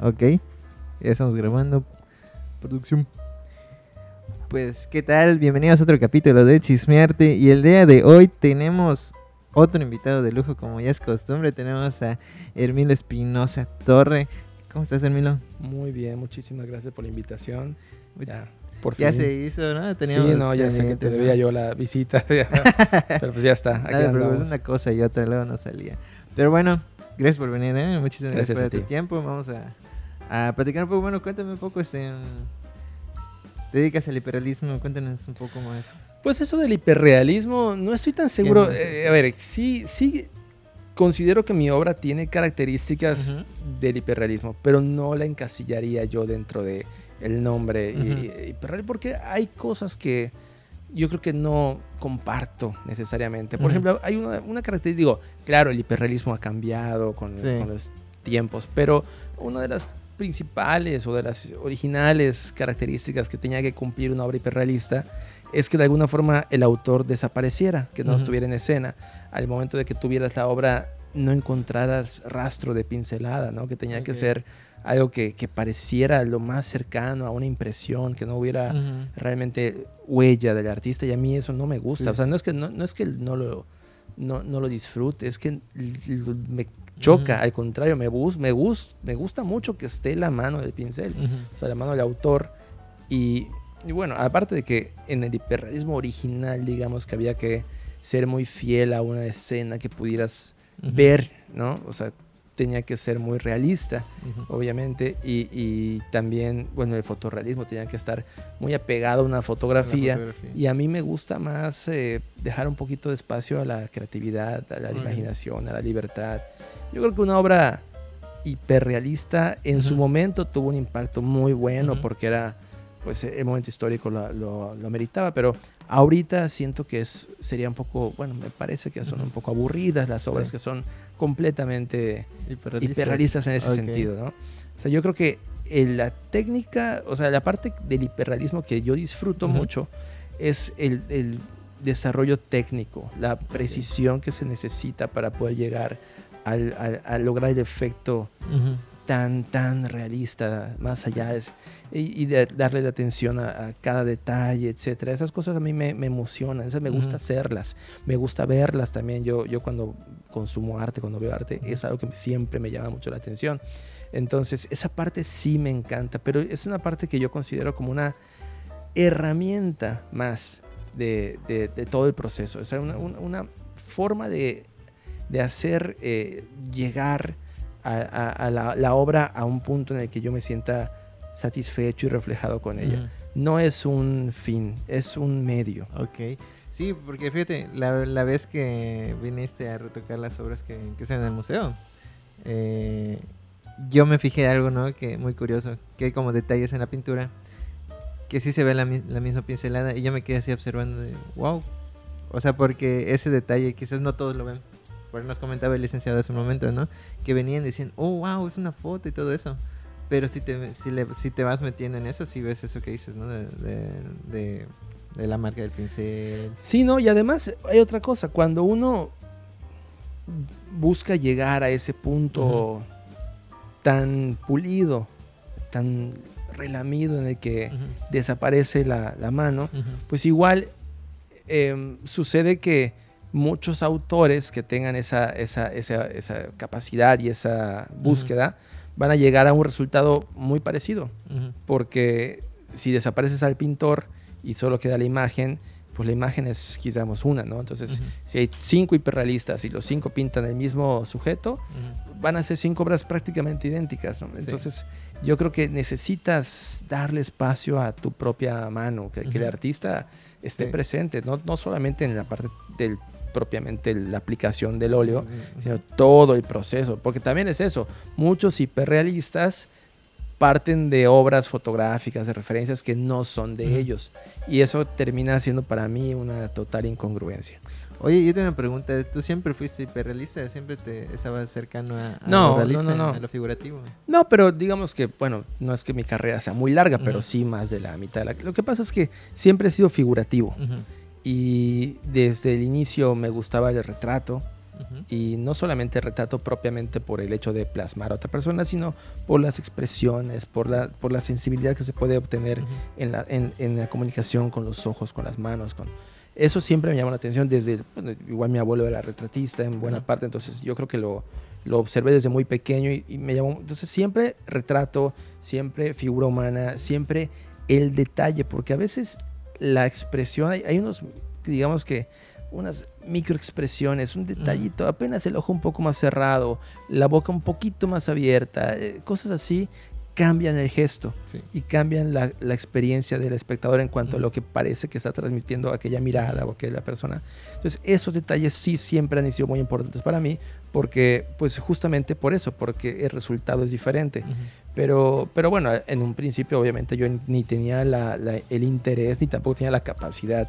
Ok, ya estamos grabando. Producción. Pues, ¿qué tal? Bienvenidos a otro capítulo de Chismearte. Y el día de hoy tenemos otro invitado de lujo, como ya es costumbre. Tenemos a Hermilo Espinosa Torre. ¿Cómo estás, Hermilo? Muy bien, muchísimas gracias por la invitación. Ya, por Ya fin. se hizo, ¿no? Sí, no, ya sé que te debía yo la visita. pero pues ya está. Aquí Nada, pero es una cosa y otra, luego no salía. Pero bueno, gracias por venir, ¿eh? Muchísimas gracias, Gracias por tu ti. tiempo. Vamos a, a platicar un poco. Bueno, cuéntame un poco, este... ¿Te dedicas al hiperrealismo? Cuéntanos un poco más. Pues eso del hiperrealismo, no estoy tan seguro. Eh, a ver, sí, sí considero que mi obra tiene características Ujú. del hiperrealismo, pero no la encasillaría yo dentro de el nombre y- Ujú. y- hiperreal, porque hay cosas que yo creo que no comparto necesariamente. Por ejemplo, hay una, una característica, digo, claro, el hiperrealismo ha cambiado con, Sí. con los tiempos, pero una de las principales o de las originales características que tenía que cumplir una obra hiperrealista es que de alguna forma el autor desapareciera, que no estuviera en escena. Al momento de que tuvieras la obra, no encontraras rastro de pincelada, ¿no? Que tenía que ser algo que, que pareciera lo más cercano a una impresión, que no hubiera realmente huella del artista y a mí eso no me gusta. Sí. O sea, no es que no, no es que no lo no, no lo disfrute, es que me choca, al contrario, me bus, me gus, me gusta mucho que esté la mano del pincel, o sea, la mano del autor. Y, y bueno, aparte de que en el hiperrealismo original, digamos que había que ser muy fiel a una escena que pudieras ver, ¿no? O sea, tenía que ser muy realista Ujú. obviamente, y, y también, bueno, el fotorrealismo tenía que estar muy apegado a una fotografía. Fotografía. Y a mí me gusta más eh, dejar un poquito de espacio a la creatividad, a la imaginación, a la libertad. Yo creo que una obra hiperrealista en su Ujú. momento tuvo un impacto muy bueno porque era, pues el momento histórico lo, lo, lo ameritaba, pero ahorita siento que es, sería un poco, bueno, me parece que son un poco aburridas las obras Sí. que son completamente Hiperrealista. hiperrealistas en ese sentido, ¿no? O sea, yo creo que en la técnica, o sea, la parte del hiperrealismo que yo disfruto mucho es el, el desarrollo técnico, la precisión que se necesita para poder llegar al, al- a lograr el efecto. Tan, tan realista, más allá de, y, y de darle la atención a, a cada detalle, etcétera. Esas cosas a mí me, me emocionan, esas me gusta Ujú. hacerlas, me gusta verlas también. Yo, yo cuando consumo arte, cuando veo arte, es algo que siempre me llama mucho la atención. Entonces, esa parte sí me encanta, pero es una parte que yo considero como una herramienta más de, de- de todo el proceso. Sea, una, una- una forma de, de hacer eh, llegar a, a- a la, la obra a un punto en el que yo me sienta satisfecho y reflejado con ella. No es un fin, es un medio. Ok. Sí, porque fíjate, la, la vez que viniste a retocar las obras que, que están en el museo, eh, yo me fijé algo, ¿no? Que muy curioso, que hay como detalles en la pintura que sí se ve la misma pincelada y yo me quedé así observando de, wow. O sea, porque ese detalle quizás no todos lo ven. Por nos comentaba el licenciado hace un momento, ¿no? Que venían diciendo, oh, wow, es una foto y todo eso. Pero si te, si le, si te vas metiendo en eso, sí ves eso que dices, ¿no? De, de, de- de la marca del pincel. Sí, no, y además hay otra cosa, cuando uno busca llegar a ese punto tan pulido, tan relamido en el que desaparece la, la mano, pues igual em, sucede que muchos autores que tengan esa, esa, esa, esa capacidad y esa búsqueda van a llegar a un resultado muy parecido, porque si desapareces al pintor y solo queda la imagen, pues la imagen es quizás una, ¿no? Entonces, si hay cinco hiperrealistas y los cinco pintan el mismo sujeto, van a ser cinco obras prácticamente idénticas. ¿no? Entonces, yo creo que necesitas darle espacio a tu propia mano, que, que el artista esté Sí. presente, no, no solamente en la parte del propiamente la aplicación del óleo, sino todo el proceso, porque también es eso, muchos hiperrealistas parten de obras fotográficas, de referencias que no son de ellos, y eso termina siendo para mí una total incongruencia. Oye, yo tengo una pregunta. ¿Tú siempre fuiste hiperrealista? ¿Siempre te estabas cercano a, a No, lo realista, no, a lo figurativo? No, pero digamos que, bueno, no es que mi carrera sea muy larga, pero sí más de la mitad. de la- Lo que pasa es que siempre he sido figurativo y desde el inicio me gustaba el retrato. Y no solamente retrato propiamente por el hecho de plasmar a otra persona, sino por las expresiones, por la, por la sensibilidad que se puede obtener en, la, en, en, la comunicación con los ojos, con las manos. Con... Eso siempre me llamó la atención desde, igual mi abuelo era retratista en buena parte, entonces yo creo que lo, lo observé desde muy pequeño y, y me llamó, entonces siempre retrato, siempre figura humana, siempre el detalle, porque a veces la expresión, hay, hay unos, digamos que unas microexpresiones, un detallito, apenas el ojo un poco más cerrado, la boca un poquito más abierta, eh, cosas así cambian el gesto y cambian la, la, experiencia del espectador en cuanto a lo que parece que está transmitiendo aquella mirada o aquella persona. Entonces, esos detalles sí siempre han sido muy importantes para mí, porque, pues justamente por eso, porque el resultado es diferente. Pero, pero bueno, en un principio obviamente yo ni tenía la, la, el interés ni tampoco tenía la capacidad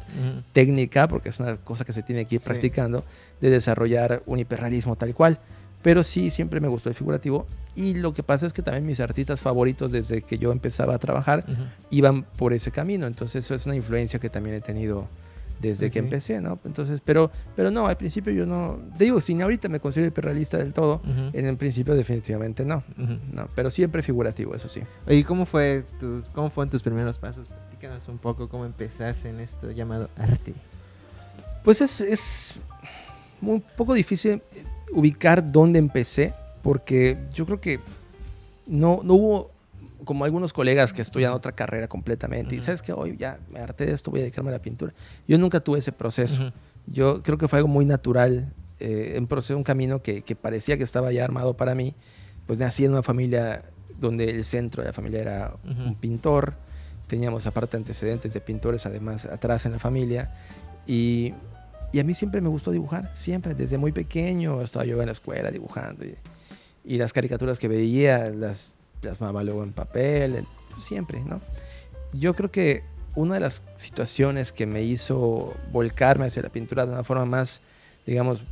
técnica, porque es una cosa que se tiene que ir practicando, de desarrollar un hiperrealismo tal cual. Pero sí, siempre me gustó el figurativo. Y lo que pasa es que también mis artistas favoritos desde que yo empezaba a trabajar iban por ese camino. Entonces eso es una influencia que también he tenido desde que empecé, ¿no? Entonces, pero, pero no, al principio yo no, te digo, si ahorita me considero hiperrealista del todo, en el principio definitivamente no, no, pero siempre figurativo, eso sí. ¿Y cómo fue tus, cómo fueron tus primeros pasos? Platícanos un poco cómo empezaste en esto llamado arte. Pues es, es un poco difícil ubicar dónde empecé, porque yo creo que no, no hubo como algunos colegas que estudian otra carrera completamente. Y sabes que hoy ya me harté de esto, voy a dedicarme a la pintura. Yo nunca tuve ese proceso. Yo creo que fue algo muy natural, eh, un proceso, un camino que, que, parecía que estaba ya armado para mí. Pues nací en una familia donde el centro de la familia era un pintor. Teníamos aparte antecedentes de pintores además atrás en la familia. Y, y, a mí siempre me gustó dibujar, siempre, desde muy pequeño estaba yo en la escuela dibujando. Y, y las caricaturas que veía, las plasmaba luego en papel, siempre, ¿no? Yo creo que una de las situaciones que me hizo volcarme hacia la pintura de una forma más, digamos,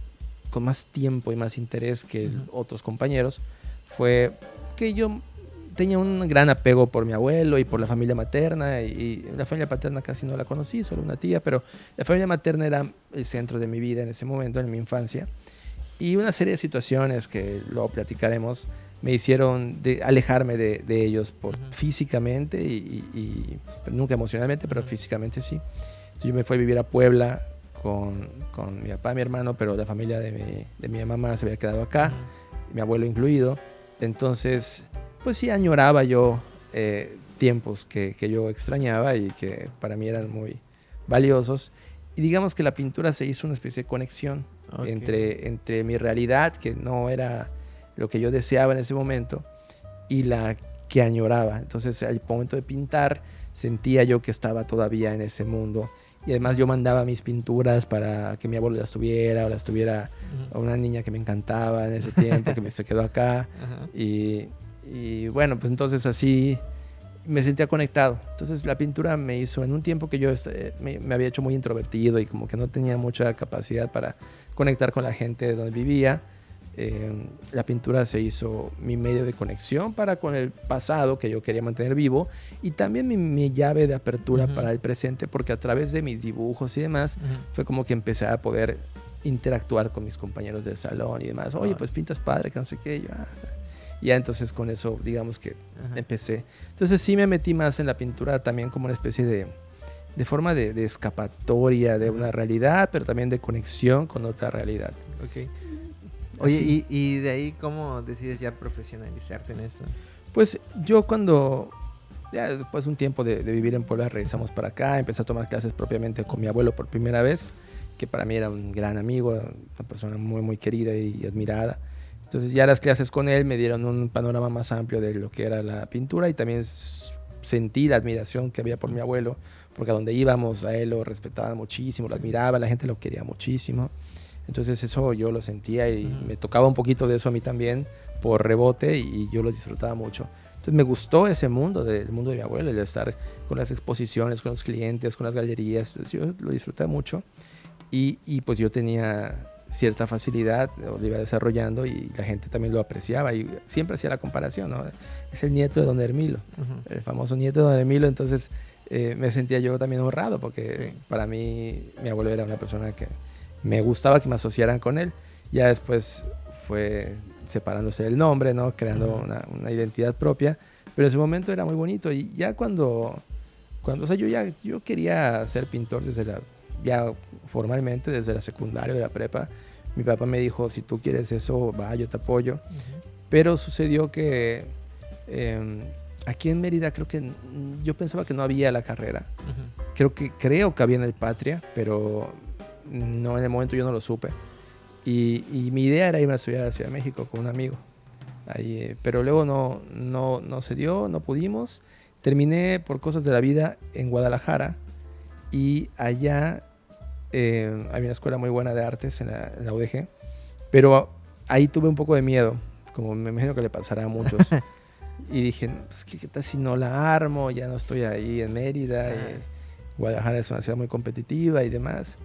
con más tiempo y más interés que otros compañeros, fue que yo tenía un gran apego por mi abuelo y por la familia materna, y, la familia paterna casi no la conocí, solo una tía, pero la familia materna era el centro de mi vida en ese momento, en mi infancia, y una serie de situaciones que luego platicaremos me hicieron de alejarme de, de, ellos por, físicamente y, y, nunca emocionalmente, pero físicamente sí. Entonces yo me fui a vivir a Puebla con, con mi papá, mi hermano, pero la familia de mi, de mi mamá se había quedado acá, mi abuelo incluido. Entonces, pues sí, añoraba yo eh, tiempos que, que, yo extrañaba y que para mí eran muy valiosos. Y digamos que la pintura se hizo una especie de conexión okay. entre, entre mi realidad, que no era lo que yo deseaba en ese momento y la que añoraba. Entonces al momento de pintar sentía yo que estaba todavía en ese mundo. Y además yo mandaba mis pinturas para que mi abuelo las tuviera o las tuviera a una niña que me encantaba en ese tiempo, que me se quedó acá. y, y, bueno, pues entonces así me sentía conectado. Entonces la pintura me hizo, en un tiempo que yo este, me, me, había hecho muy introvertido y como que no tenía mucha capacidad para conectar con la gente donde vivía, eh, la pintura se hizo mi medio de conexión para con el pasado que yo quería mantener vivo y también mi, mi llave de apertura uh -huh. para el presente porque a través de mis dibujos y demás uh -huh. fue como que empecé a poder interactuar con mis compañeros del salón y demás. Oye, pues pintas padre, que no sé qué. Yo, ah. Ya entonces con eso, digamos que uh -huh. empecé. Entonces sí me metí más en la pintura también como una especie de, de forma de, de escapatoria de una realidad, pero también de conexión con otra realidad. Okay. Oye, ¿y, ¿y, de ahí cómo decides ya profesionalizarte en esto? Pues yo cuando, ya después de un tiempo de, de, vivir en Puebla, regresamos para acá, empecé a tomar clases propiamente con mi abuelo por primera vez, que para mí era un gran amigo, una persona muy, muy querida y, admirada. Entonces ya las clases con él me dieron un panorama más amplio de lo que era la pintura y también sentí la admiración que había por mi abuelo, porque a donde íbamos a él lo respetaban muchísimo, lo admiraba, la gente lo quería muchísimo. Entonces eso yo lo sentía y uh -huh. me tocaba un poquito de eso a mí también por rebote y yo lo disfrutaba mucho. Entonces me gustó ese mundo, del mundo de mi abuelo, el de estar con las exposiciones, con los clientes, con las galerías. Entonces yo lo disfruté mucho y, y, pues yo tenía cierta facilidad, lo iba desarrollando y la gente también lo apreciaba y siempre hacía la comparación, ¿no? Es el nieto de don Hermilo, uh -huh. el famoso nieto de don Hermilo, entonces eh, me sentía yo también honrado porque sí. para mí mi abuelo era una persona que me gustaba que me asociaran con él. Ya después fue separándose del nombre, ¿no? Creando una, una identidad propia. Pero en su momento era muy bonito. Y ya cuando, cuando o sea, yo ya yo quería ser pintor desde la, ya formalmente desde la secundaria, de la prepa. Mi papá me dijo, si tú quieres eso, va, yo te apoyo. Pero sucedió que eh, aquí en Mérida creo que yo pensaba que no había la carrera. Creo que, creo que había en el Patria, pero no en el momento yo no lo supe. Y, y mi idea era irme a estudiar a la Ciudad de México con un amigo. Ahí, eh, pero luego no, no, no se dio, no pudimos. Terminé por cosas de la vida en Guadalajara y allá eh, había una escuela muy buena de artes en la, en la UDG, pero ahí tuve un poco de miedo, como me imagino que le pasará a muchos. y dije, pues, ¿qué, qué tal si no la armo? Ya no estoy ahí en Mérida. y Guadalajara es una ciudad muy competitiva y demás.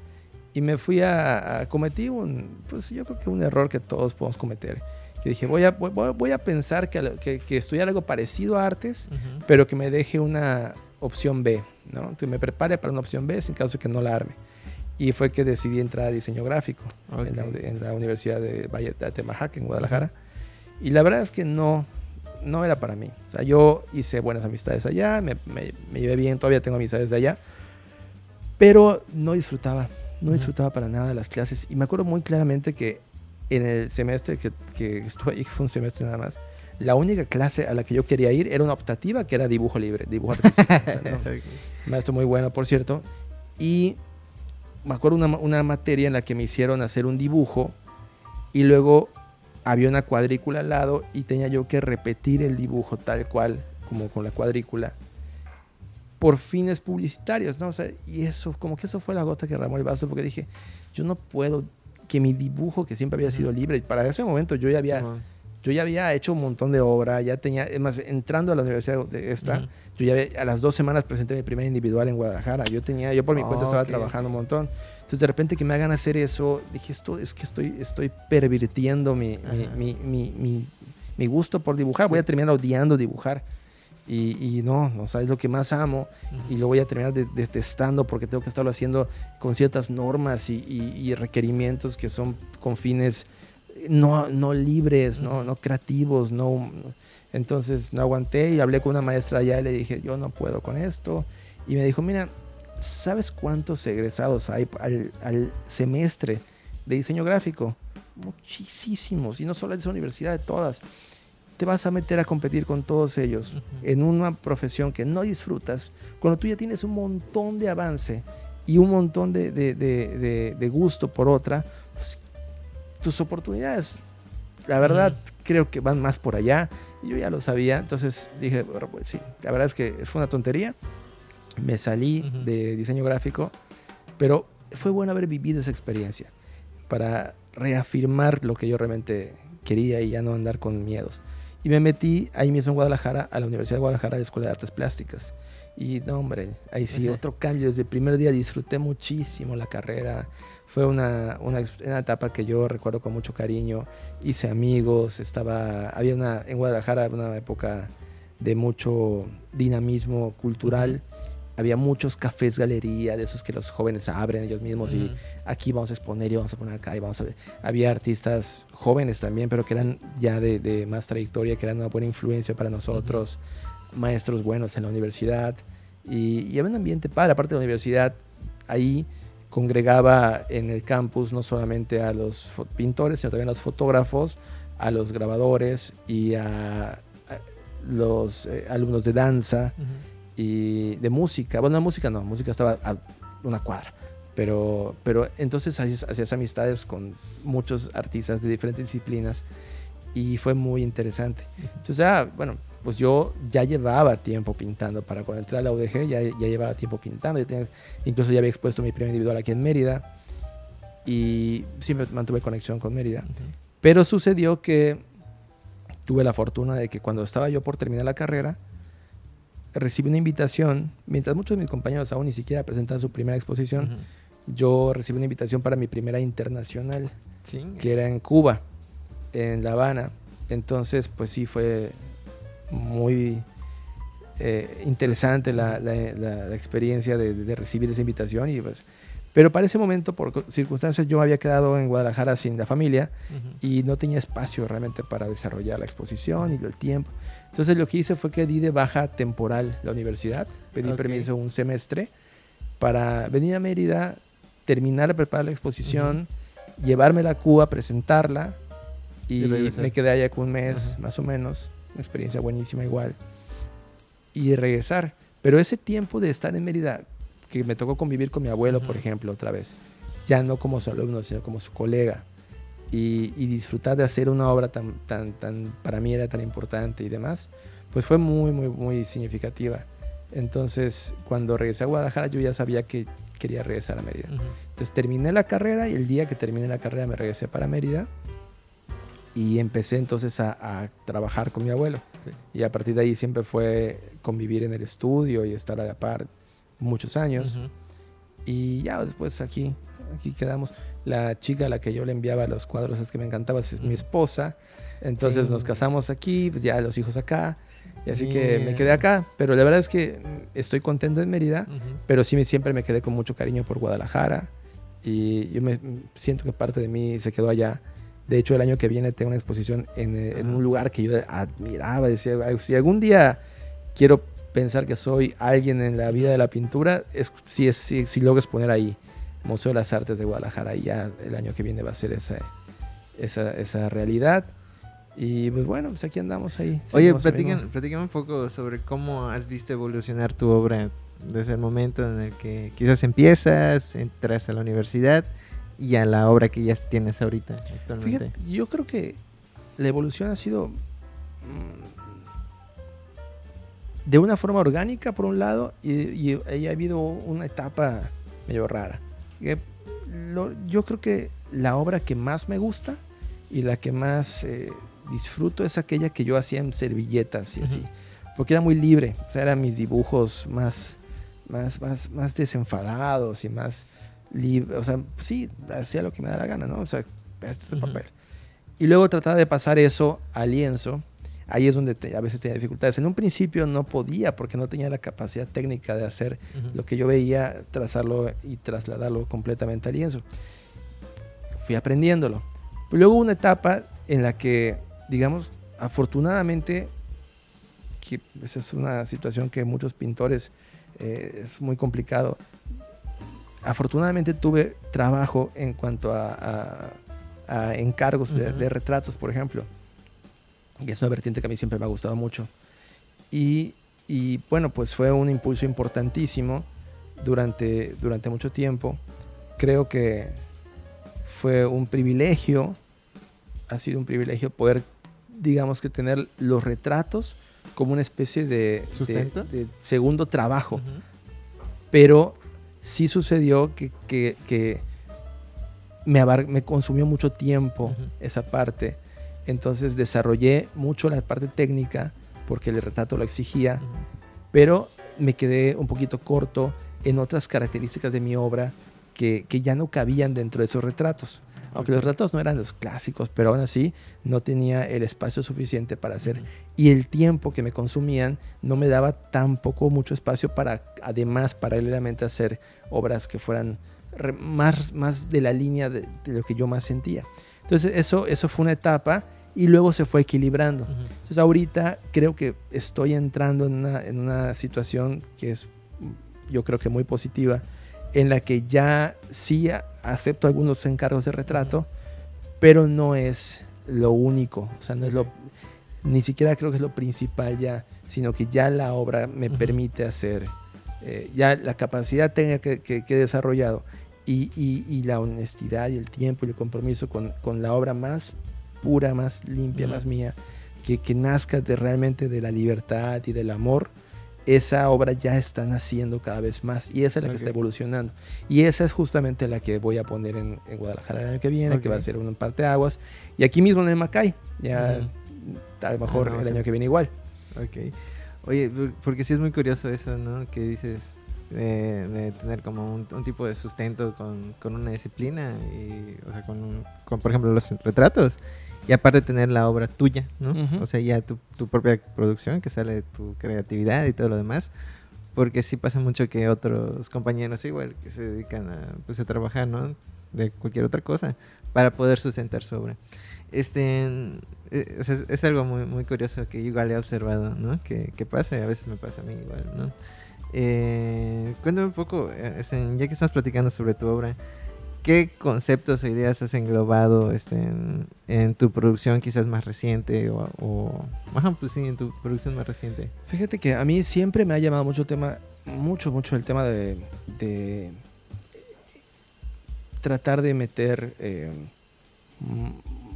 Y me fui a, a cometí un, pues yo creo que un error que todos podemos cometer. Que dije, voy a, voy, voy- a pensar que, que, que estudiar algo parecido a artes, Ujú. pero que me deje una opción B, ¿no? Que me prepare para una opción B sin caso de que no la arme. Y fue que decidí entrar a diseño gráfico en, la, en la Universidad de Valle de Atemajac, en Guadalajara. Y la verdad es que no, no era para mí. O sea, yo hice buenas amistades allá, me, me, me llevé bien, todavía tengo amistades de allá, pero no disfrutaba, no disfrutaba para nada las clases. Y me acuerdo muy claramente que en el semestre que, que estuve ahí, que fue un semestre nada más, la única clase a la que yo quería ir era una optativa que era dibujo libre, dibujo artístico. O sea, no, maestro muy bueno, por cierto. Y me acuerdo una, una materia en la que me hicieron hacer un dibujo y luego había una cuadrícula al lado y tenía yo que repetir el dibujo tal cual, como con la cuadrícula, por fines publicitarios, ¿no? O sea, y eso, como que eso fue la gota que ramó el vaso, porque dije, yo no puedo que mi dibujo, que siempre había sido libre, para ese momento yo ya había, yo ya había hecho un montón de obra, ya tenía, es más, entrando a la universidad de esta, Ujú. yo ya había- a las dos semanas presenté mi primer individual en Guadalajara. Yo tenía, yo por mi cuenta Ah, estaba ok. trabajando un montón. Entonces de repente que me hagan hacer eso, dije, esto es que estoy, estoy pervirtiendo mi, mi, Ajá. mi, mi, mi- mi gusto por dibujar. Voy Sí. a terminar odiando dibujar. Y, y no, no sabes lo que más amo. Y lo voy a terminar de- detestando porque tengo que estarlo haciendo con ciertas normas y, y- y requerimientos que son con fines no, no libres, no, no creativos, no... Entonces no aguanté y hablé con una maestra allá y le dije, yo no puedo con esto. Y me dijo, mira, ¿sabes cuántos egresados hay al, al semestre de diseño gráfico? Muchísimos, y no solo de esa universidad, de todas. Te vas a meter a competir con todos ellos Ujú. en una profesión que no disfrutas, cuando tú ya tienes un montón de avance y un montón de, de- de- de- gusto por otra, pues, tus oportunidades, la verdad, Ujú. creo que van más por allá. Yo ya lo sabía, entonces dije, bueno, pues sí, la verdad es que fue una tontería. Me salí Ujú. de diseño gráfico, pero fue bueno haber vivido esa experiencia para reafirmar lo que yo realmente quería y ya no andar con miedos. Y me metí ahí mismo en Guadalajara, a la Universidad de Guadalajara, a la Escuela de Artes Plásticas. Y no, hombre, ahí sí, Ajá. otro cambio. Desde el primer día disfruté muchísimo la carrera. Fue una, una, una etapa que yo recuerdo con mucho cariño. Hice amigos, estaba, había una, en Guadalajara una época de mucho dinamismo cultural. Había muchos cafés galería, de esos que los jóvenes abren ellos mismos y Ujú. aquí vamos a exponer y vamos a poner acá y vamos a ver. Había artistas jóvenes también, pero que eran ya de, de más trayectoria, que eran una buena influencia para nosotros, maestros buenos en la universidad. Y, y había un ambiente padre, aparte de la universidad, ahí congregaba en el campus no solamente a los pintores, sino también a los fotógrafos, a los grabadores y a, a los eh, alumnos de danza Ujú. Y de música. Bueno, música no, música estaba a una cuadra. Pero, pero entonces hacías, hacías amistades con muchos artistas de diferentes disciplinas y fue muy interesante. Entonces, ah, bueno, pues yo ya llevaba tiempo pintando. Para cuando entré a la UDG ya, ya llevaba tiempo pintando. Tenía- incluso ya había expuesto mi primer individual aquí en Mérida y siempre mantuve conexión con Mérida. Pero sucedió que tuve la fortuna de que cuando estaba yo por terminar la carrera, recibí una invitación, mientras muchos de mis compañeros aún ni siquiera presentaban su primera exposición, yo recibí una invitación para mi primera internacional, que era en Cuba, en La Habana. Entonces, pues sí, fue muy eh, interesante la, la- la- la experiencia de, de recibir esa invitación y pues Pero para ese momento, por circunstancias, yo me había quedado en Guadalajara sin la familia y no tenía espacio realmente para desarrollar la exposición y el tiempo. Entonces lo que hice fue que di de baja temporal la universidad, pedí permiso un semestre para venir a Mérida, terminar de preparar la exposición, llevármela a Cuba, presentarla y, me quedé allá con un mes más o menos, una experiencia buenísima igual, y regresar. Pero ese tiempo de estar en Mérida, que me tocó convivir con mi abuelo, por ejemplo, otra vez, ya no como su alumno, sino como su colega, y, y disfrutar de hacer una obra tan, tan, tan, para mí era tan importante y demás, pues fue muy, muy, muy significativa. Entonces, cuando regresé a Guadalajara, yo ya sabía que quería regresar a Mérida. Ujú. Entonces terminé la carrera y el día que terminé la carrera me regresé para Mérida y empecé entonces a, a trabajar con mi abuelo. Sí. Y a partir de ahí siempre fue convivir en el estudio y estar a la par muchos años. Y ya después aquí, aquí quedamos. La chica a la que yo le enviaba los cuadros es que me encantaba, es mi esposa. Entonces Sí. nos casamos aquí, pues ya los hijos acá. Y así que me quedé acá. Pero la verdad es que estoy contento en Mérida Ujú. pero sí me- siempre me quedé con mucho cariño por Guadalajara y yo me siento que parte de mí se quedó allá. De hecho, el año que viene tengo una exposición en, eh, en un lugar que yo admiraba, decía, "Ay, si algún día quiero pensar que soy alguien en la vida de la pintura, es, si, es, si, si logro exponer ahí, Museo de las Artes de Guadalajara, y ya el año que viene va a ser esa, esa, esa realidad. Y pues bueno, pues aquí andamos ahí. Oye, platícame un poco sobre cómo has visto evolucionar tu obra desde el momento en el que quizás empiezas, entras a la universidad y a la obra que ya tienes ahorita actualmente. Fíjate, yo creo que la evolución ha sido mm, de una forma orgánica, por un lado, y, y ha habido una etapa medio rara. Lo- yo creo que la obra que más me gusta y la que más eh, disfruto es aquella que yo hacía en servilletas y así. Porque era muy libre, o sea, eran mis dibujos más, más, más, más desenfadados y más libre. O sea, sí, hacía lo que me da la gana, ¿no? O sea, este es el papel. Y luego trataba de pasar eso al lienzo. Ahí es donde te- a veces tenía dificultades. En un principio no podía porque no tenía la capacidad técnica de hacer Ujú. lo que yo veía, trazarlo y trasladarlo completamente al lienzo. Fui aprendiéndolo. Luego hubo una etapa en la que, digamos, afortunadamente, que esa es una situación que muchos pintores eh, es muy complicado. Afortunadamente tuve trabajo en cuanto a, a- a encargos de, Ujú. de retratos, por ejemplo. Y es una vertiente que a mí siempre me ha gustado mucho. Y, y, bueno, pues fue un impulso importantísimo durante, durante mucho tiempo. Creo que fue un privilegio, ha sido un privilegio poder, digamos que tener los retratos como una especie de, de- ¿Sustento? de segundo trabajo pero sí sucedió que, que- que me, me consumió mucho tiempo esa parte. Entonces desarrollé mucho la parte técnica porque el retrato lo exigía, pero me quedé un poquito corto en otras características de mi obra que, que ya no cabían dentro de esos retratos. Aunque los retratos no eran los clásicos, pero aún así no tenía el espacio suficiente para hacer y el tiempo que me consumían no me daba tampoco mucho espacio para además paralelamente hacer obras que fueran re- más, más de la línea de, de lo que yo más sentía. Entonces eso, eso fue una etapa y luego se fue equilibrando. Ujú. Entonces ahorita creo que estoy entrando en una, en una situación que es yo creo que muy positiva, en la que ya sí acepto algunos encargos de retrato, pero no es lo único, o sea, no es lo, ni siquiera creo que es lo principal ya, sino que ya la obra me Ujú. permite hacer, eh, ya la capacidad técnica que, que- que he desarrollado y, y- y la honestidad y el tiempo y el compromiso con, con la obra más pura, más limpia, Ujú. más mía, que, que nazca de realmente de la libertad y del amor, esa obra ya está naciendo cada vez más y esa es la que Ok. está evolucionando. Y esa es justamente la que voy a poner en, en Guadalajara el año que viene, que va a ser una parte de aguas. Y aquí mismo en el Macay, ya Ujú. a lo mejor Ah, no, el año que viene igual. Ok. Oye, por- porque sí es muy curioso eso, ¿no? Que dices eh, de tener como un, un tipo de sustento con, con una disciplina y, o sea, con, un- con, por ejemplo, los retratos. Y aparte tener la obra tuya, ¿no? Ujú. O sea, ya tu, tu propia producción que sale de tu creatividad y todo lo demás. porque sí pasa mucho que otros compañeros igual que se dedican a, pues, a trabajar, ¿no? De cualquier otra cosa, para poder sustentar su obra. Este, eh, es, es algo muy, muy curioso que igual he observado, ¿no? Que, que pasa y a veces me pasa a mí igual, ¿no? Eh, cuéntame un poco, eh, este, ya que estás platicando sobre tu obra, ¿qué conceptos o ideas has englobado este, en, en tu producción quizás más reciente o, o ajá, pues sí, en tu producción más reciente? Fíjate que a mí siempre me ha llamado mucho el tema, mucho, mucho el tema de, de tratar de meter eh,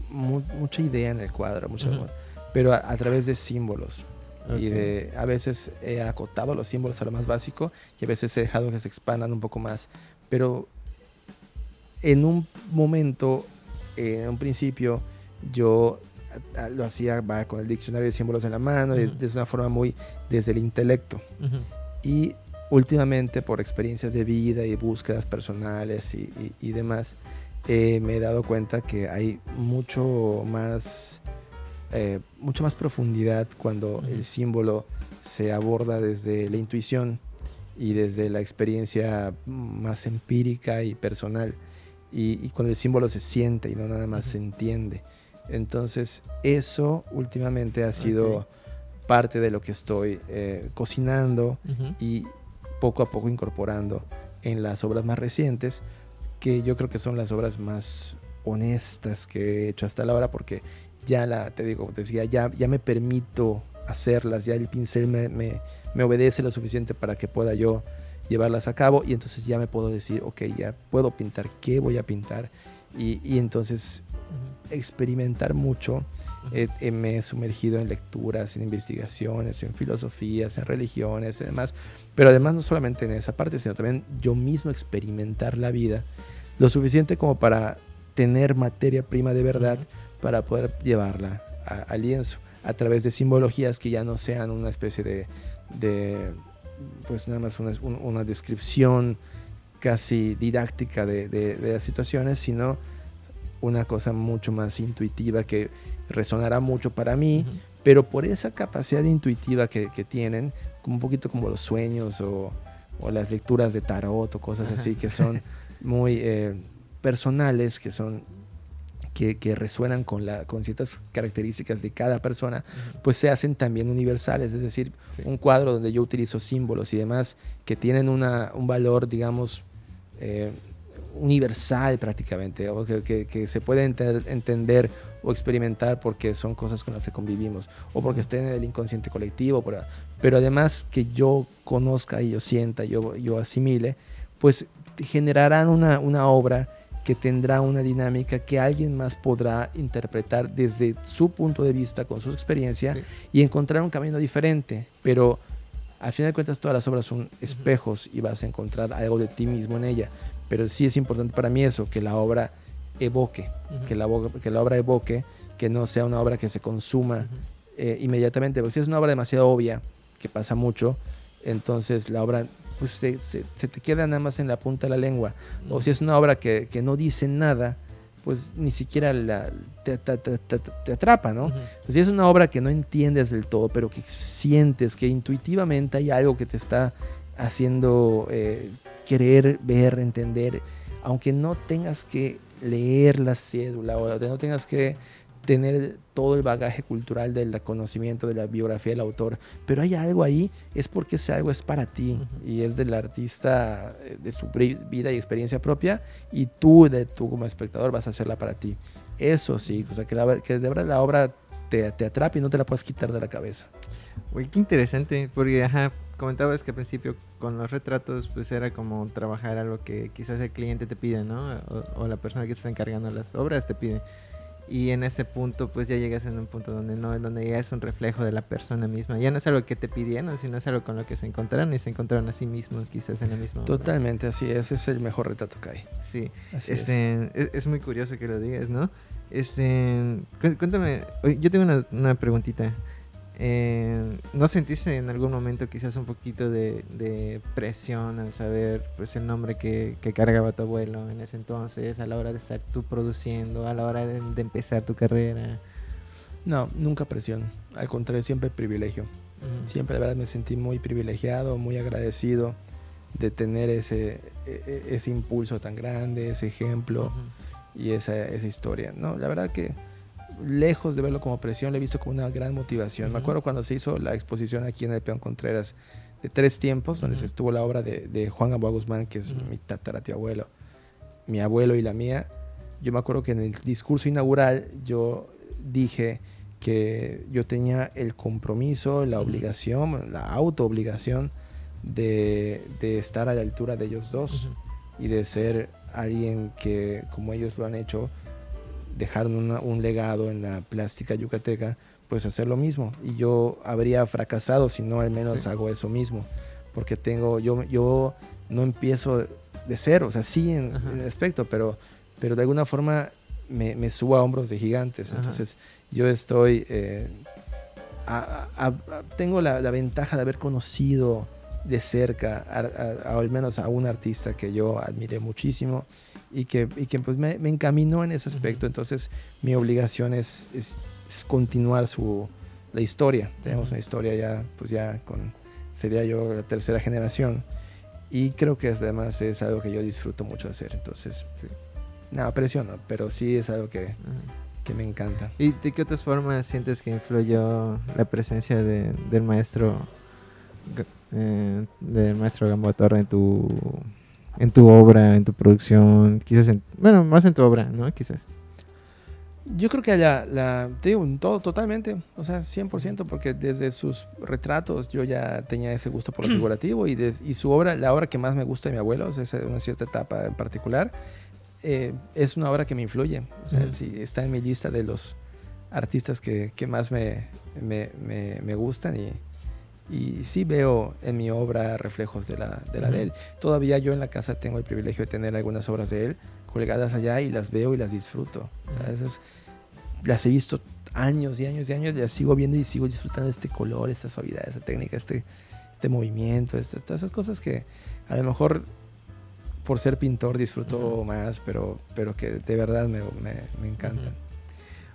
mu- mucha idea en el cuadro, mucha- Ujú. pero a, a través de símbolos. Y Ok. de, a veces he acotado los símbolos a lo más básico y a veces he dejado que se expandan un poco más. Pero en un momento, eh, en un principio, yo a- a- lo hacía va, con el diccionario de símbolos en la mano, Ujú. de una forma muy desde el intelecto. Y últimamente, por experiencias de vida y búsquedas personales y, y- y demás, eh, me he dado cuenta que hay mucho más, eh, mucho más profundidad cuando el símbolo se aborda desde la intuición y desde la experiencia más empírica y personal. Y, y cuando el símbolo se siente y no nada más Ujú. se entiende. Entonces, eso últimamente ha sido Ok. parte de lo que estoy eh, cocinando Ujú. y poco a poco incorporando en las obras más recientes, que yo creo que son las obras más honestas que he hecho hasta la hora, porque ya la, te digo, te decía, ya, ya me permito hacerlas, ya el pincel me, me- me obedece lo suficiente para que pueda yo llevarlas a cabo y entonces ya me puedo decir, ok, ya puedo pintar, ¿qué voy a pintar? Y, y entonces experimentar mucho eh, eh, me he sumergido en lecturas, en investigaciones, en filosofías, en religiones y demás. Pero además no solamente en esa parte, sino también yo mismo experimentar la vida lo suficiente como para tener materia prima de verdad para poder llevarla a- al lienzo a través de simbologías que ya no sean una especie de, de, pues nada más una, un- una descripción casi didáctica de, de- de las situaciones, sino una cosa mucho más intuitiva que resonará mucho para mí, pero por esa capacidad intuitiva que, que tienen, como un poquito como los sueños o, o las lecturas de tarot o cosas así que son muy eh, personales, que son que, que resuenan con, la, con ciertas características de cada persona, pues se hacen también universales, es decir, Sí. un cuadro donde yo utilizo símbolos y demás que tienen una, un valor, digamos, eh, universal prácticamente, o que, que- que se puede enter- entender o experimentar porque son cosas con las que convivimos, o porque estén en el inconsciente colectivo, por- pero además que yo conozca y yo sienta, yo, yo asimile, pues generarán una, una obra que tendrá una dinámica que alguien más podrá interpretar desde su punto de vista, con su experiencia, Sí. y encontrar un camino diferente. Pero al final de cuentas todas las obras son espejos y vas a encontrar algo de ti mismo en ella. Pero sí es importante para mí eso, que la obra evoque, que la, que la obra evoque, que no sea una obra que se consuma eh, inmediatamente. Porque si es una obra demasiado obvia, que pasa mucho, entonces la obra pues, se, se- se te queda nada más en la punta de la lengua. O si es una obra que, que no dice nada, pues ni siquiera la, te, te- te- te- te atrapa, ¿no? Pues si es una obra que no entiendes del todo, pero que sientes que intuitivamente hay algo que te está haciendo eh, querer ver, entender, aunque no tengas que leer la cédula o no tengas que tener todo el bagaje cultural del conocimiento de la biografía del autor, pero hay algo ahí, es porque ese algo es para ti Ujú. y es del artista, eh, de su vida y experiencia propia, y tú, de tú como espectador, vas a hacerla para ti. Eso sí, o sea, que, la, que de verdad la obra te, te atrape y no te la puedas quitar de la cabeza. Güey, qué interesante, porque ajá, comentabas que al principio con los retratos pues era como trabajar a lo que quizás el cliente te pide, ¿no? O, o la persona que te está encargando las obras te pide. Y en ese punto pues ya llegas en un punto donde no, donde ya es un reflejo de la persona misma. Ya no es algo que te pidieron, sino es algo con lo que se encontraron y se encontraron a sí mismos quizás en la misma obra. Totalmente, así es, ese es el mejor retrato que hay. Sí. Así es. Este, es. es muy curioso que lo digas, ¿no? Este, cu- cuéntame, oye, yo tengo una, una preguntita. Eh, ¿No sentiste en algún momento quizás un poquito de, de presión al saber pues el nombre que, que cargaba tu abuelo en ese entonces, a la hora de estar tú produciendo, a la hora de, de empezar tu carrera? No, nunca presión. Al contrario, siempre privilegio. Siempre, la verdad, me sentí muy privilegiado, muy agradecido de tener ese, e, e, ese impulso tan grande, ese ejemplo y esa, esa historia. No, la verdad que lejos de verlo como presión, lo he visto como una gran motivación. Me acuerdo cuando se hizo la exposición aquí en el Peón Contreras de tres tiempos, donde se estuvo la obra de, de Juan Gamboa Guzmán, que es mi tataratio abuelo, mi abuelo y la mía. Yo me acuerdo que en el discurso inaugural yo dije que yo tenía el compromiso, la obligación, la auto-obligación de, de, estar a la altura de ellos dos y de ser alguien que, como ellos lo han hecho, dejar un legado en la plástica yucateca, pues hacer lo mismo. Y yo habría fracasado si no al menos hago eso mismo. Porque tengo, yo, yo no empiezo de cero, o sea, sí en, el aspecto, pero, pero de alguna forma me, me subo a hombros de gigantes. Entonces yo estoy, eh, tengo la, la, ventaja de haber conocido de cerca, al menos a un artista que yo admiré muchísimo y que, y que pues me, me, encaminó en ese aspecto. Entonces mi obligación es, es, continuar su, la historia. Tenemos una historia ya, pues ya con, sería yo la tercera generación. Y creo que además es algo que yo disfruto mucho hacer. Entonces, sí. no, presión pero sí es algo que, que, me encanta. ¿Y de qué otras formas sientes que influyó la presencia de, del maestro eh, del maestro Gamboa Torre en tu en tu obra, en tu producción, quizás, en, bueno, más en tu obra, ¿no? Quizás. Yo creo que la, la, te digo, todo totalmente, o sea, 100%, porque desde sus retratos yo ya tenía ese gusto por lo figurativo y, y su obra, la obra que más me gusta de mi abuelo, es una cierta etapa en particular, eh, es una obra que me influye, o sea, está en mi lista de los artistas que, que más me, me, me, me gustan y, y sí veo en mi obra reflejos de la de, la de él. Todavía yo en la casa tengo el privilegio de tener algunas obras de él colgadas allá y las veo y las disfruto. las he visto años y años y años, las sigo viendo y sigo disfrutando de este color, esta suavidad, esta técnica, este, este movimiento, estas, todas esas cosas que a lo mejor por ser pintor disfruto más, pero, pero que de verdad me, me, me encantan.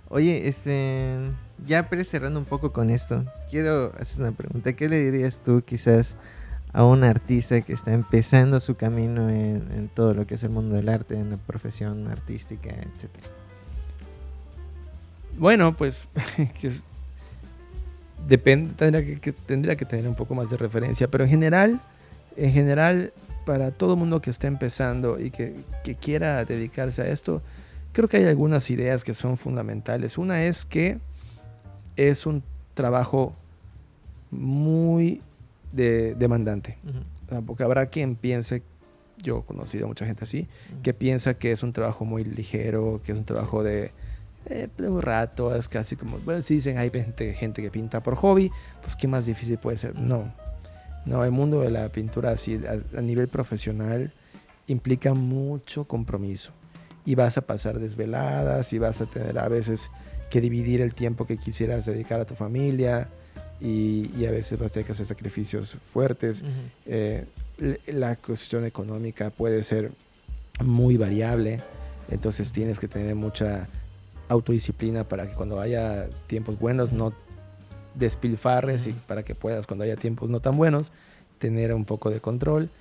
Oye, este, ya pero cerrando un poco con esto, quiero hacer una pregunta. ¿Qué le dirías tú quizás a un artista que está empezando su camino en, todo lo que es el mundo del arte, en la profesión artística, etcétera? Bueno, pues depende, tendría que, tendría que tener un poco más de referencia, pero en general, en general, para todo mundo que está empezando y que, que quiera dedicarse a esto, creo que hay algunas ideas que son fundamentales. Una es que es un trabajo muy demandante. Porque habrá quien piense, yo he conocido a mucha gente así, que piensa que es un trabajo muy ligero, que es un trabajo de, eh, un rato, es casi como, bueno, si dicen hay gente, gente que pinta por hobby, pues qué más difícil puede ser. No, no, el mundo de la pintura así a nivel profesional implica mucho compromiso. Y vas a pasar desveladas y vas a tener a veces que dividir el tiempo que quisieras dedicar a tu familia y, a veces vas a tener que hacer sacrificios fuertes. Eh, la cuestión económica puede ser muy variable, entonces tienes que tener mucha autodisciplina para que cuando haya tiempos buenos no despilfarres y para que puedas cuando haya tiempos no tan buenos tener un poco de control.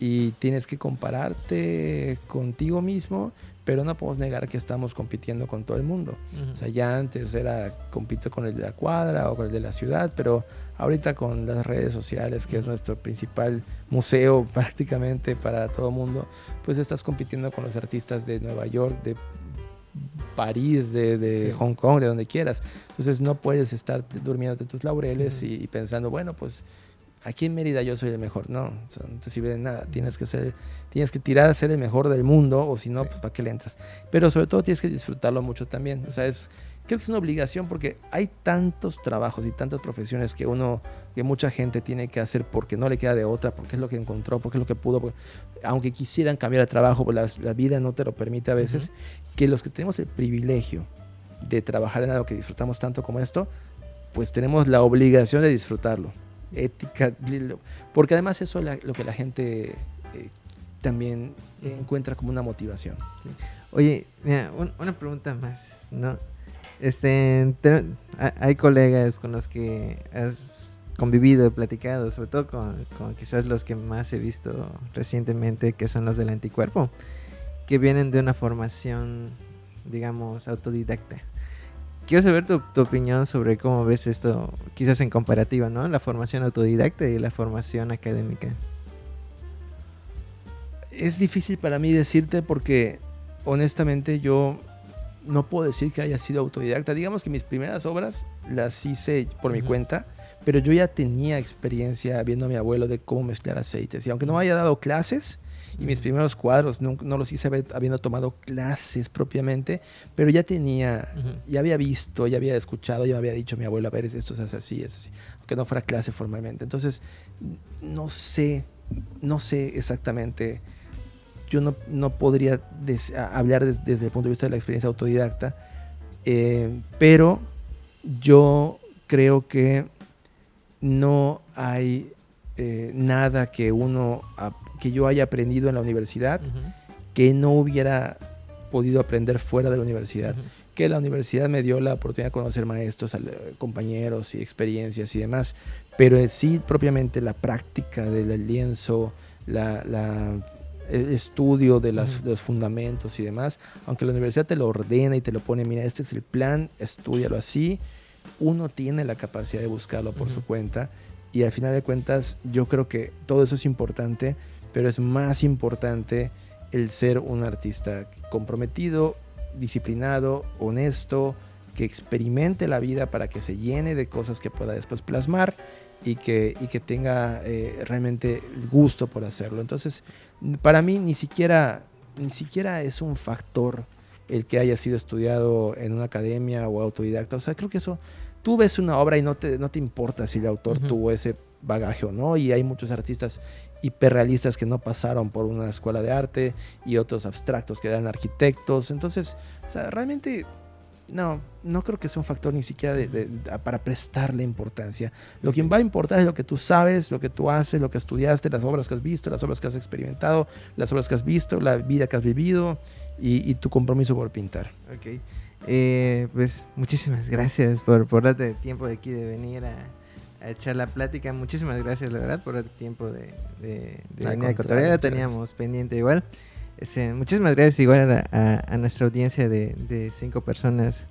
Y tienes que compararte contigo mismo pero no podemos negar que estamos compitiendo con todo el mundo. O sea, ya antes era compito con el de la cuadra o con el de la ciudad, pero ahorita con las redes sociales, que es nuestro principal museo prácticamente para todo el mundo, pues estás compitiendo con los artistas de Nueva York, de París, de, Hong Kong, de donde quieras. Entonces no puedes estar durmiendo de tus laureles y pensando, bueno, pues aquí en Mérida yo soy el mejor. No, no te sirve de nada. Tienes que, ser, tienes que tirar a ser el mejor del mundo o si no, pues para qué le entras. Pero sobre todo tienes que disfrutarlo mucho también. O sea, es, creo que es una obligación porque hay tantos trabajos y tantas profesiones que uno, que mucha gente tiene que hacer porque no le queda de otra, porque es lo que encontró, porque es lo que pudo. aunque quisieran cambiar de trabajo, pues la, vida no te lo permite a veces, que los que tenemos el privilegio de trabajar en algo que disfrutamos tanto como esto, pues tenemos la obligación de disfrutarlo ética, porque además eso es lo que la gente eh, también encuentra como una motivación. Oye, mira, una pregunta más, ¿no? Este, te- ha- hay colegas con los que has convivido, platicado, sobre todo con, con quizás los que más he visto recientemente, que son los del anticuerpo, que vienen de una formación, digamos, autodidacta. Quiero saber tu, tu opinión sobre cómo ves esto, quizás en comparativa, ¿no? La formación autodidacta y la formación académica. Es difícil para mí decirte porque honestamente yo no puedo decir que haya sido autodidacta. Digamos que mis primeras obras las hice por mi cuenta, pero yo ya tenía experiencia viendo a mi abuelo de cómo mezclar aceites. Y aunque no me haya dado clases, y mis primeros cuadros no, no los hice habi- habiendo tomado clases propiamente, pero ya tenía, ya había visto, ya había escuchado, ya me había dicho mi abuelo, a ver, esto se hace así, es así, aunque no fuera clase formalmente. Entonces, no sé, no sé exactamente, yo no, no podría des- a- hablar des- desde el punto de vista de la experiencia autodidacta, eh, pero yo creo que no hay eh, nada que uno ap- que yo haya aprendido en la universidad Ujú. que no hubiera podido aprender fuera de la universidad. Ujú. Que la universidad me dio la oportunidad de conocer maestros, eh, compañeros y experiencias y demás, pero sí propiamente la práctica del lienzo, la, la- el estudio de, las- Ujú. de los fundamentos y demás, aunque la universidad te lo ordena y te lo pone, mira, este es el plan, estudialo así, uno tiene la capacidad de buscarlo por Ujú. su cuenta y al final de cuentas yo creo que todo eso es importante, pero es más importante el ser un artista comprometido, disciplinado, honesto, que experimente la vida para que se llene de cosas que pueda después plasmar y que, y que tenga eh, realmente el gusto por hacerlo. Entonces, para mí ni siquiera, ni siquiera es un factor el que haya sido estudiado en una academia o autodidacta. O sea, creo que eso, tú ves una obra y no te, no te importa si el autor tuvo ese bagaje o no. Y hay muchos artistas hiperrealistas que no pasaron por una escuela de arte y otros abstractos que eran arquitectos. Entonces, realmente no, no creo que sea un factor ni siquiera para prestarle importancia. Lo que va a importar es lo que tú sabes, lo que tú haces, lo que estudiaste, las obras que has visto, las obras que has experimentado, las obras que has visto, la vida que has vivido y, y tu compromiso por pintar. Ok. Eh, pues muchísimas gracias por, por darte tiempo de aquí de venir a, a echar la plática. Muchísimas gracias, la verdad, por darte tiempo de, de, de Al venir a contrario, cotorrear. La muchas teníamos pendiente igual. Este, muchísimas gracias igual a, a- a nuestra audiencia de, de cinco personas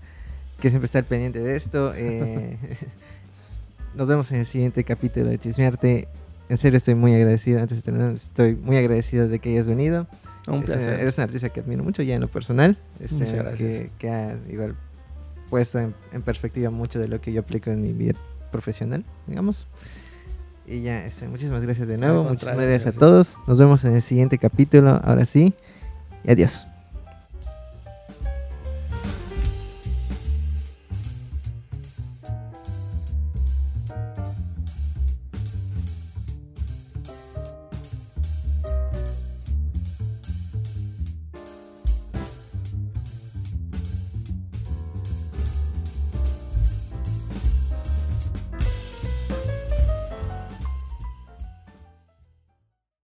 que siempre está al pendiente de esto. Eh, nos vemos en el siguiente capítulo de Chismearte. En serio estoy muy agradecido, antes de terminar, estoy muy agradecido de que hayas venido. Un Este, placer. Eres un artista que admiro mucho ya en lo personal. este, Muchas gracias. Que, que ha igual puesto en, en perspectiva mucho de lo que yo aplico en mi vida profesional, digamos. Y ya, este, muchísimas gracias de nuevo. Muchísimas gracias a todos. Nos vemos en el siguiente capítulo. Ahora sí. Y adiós.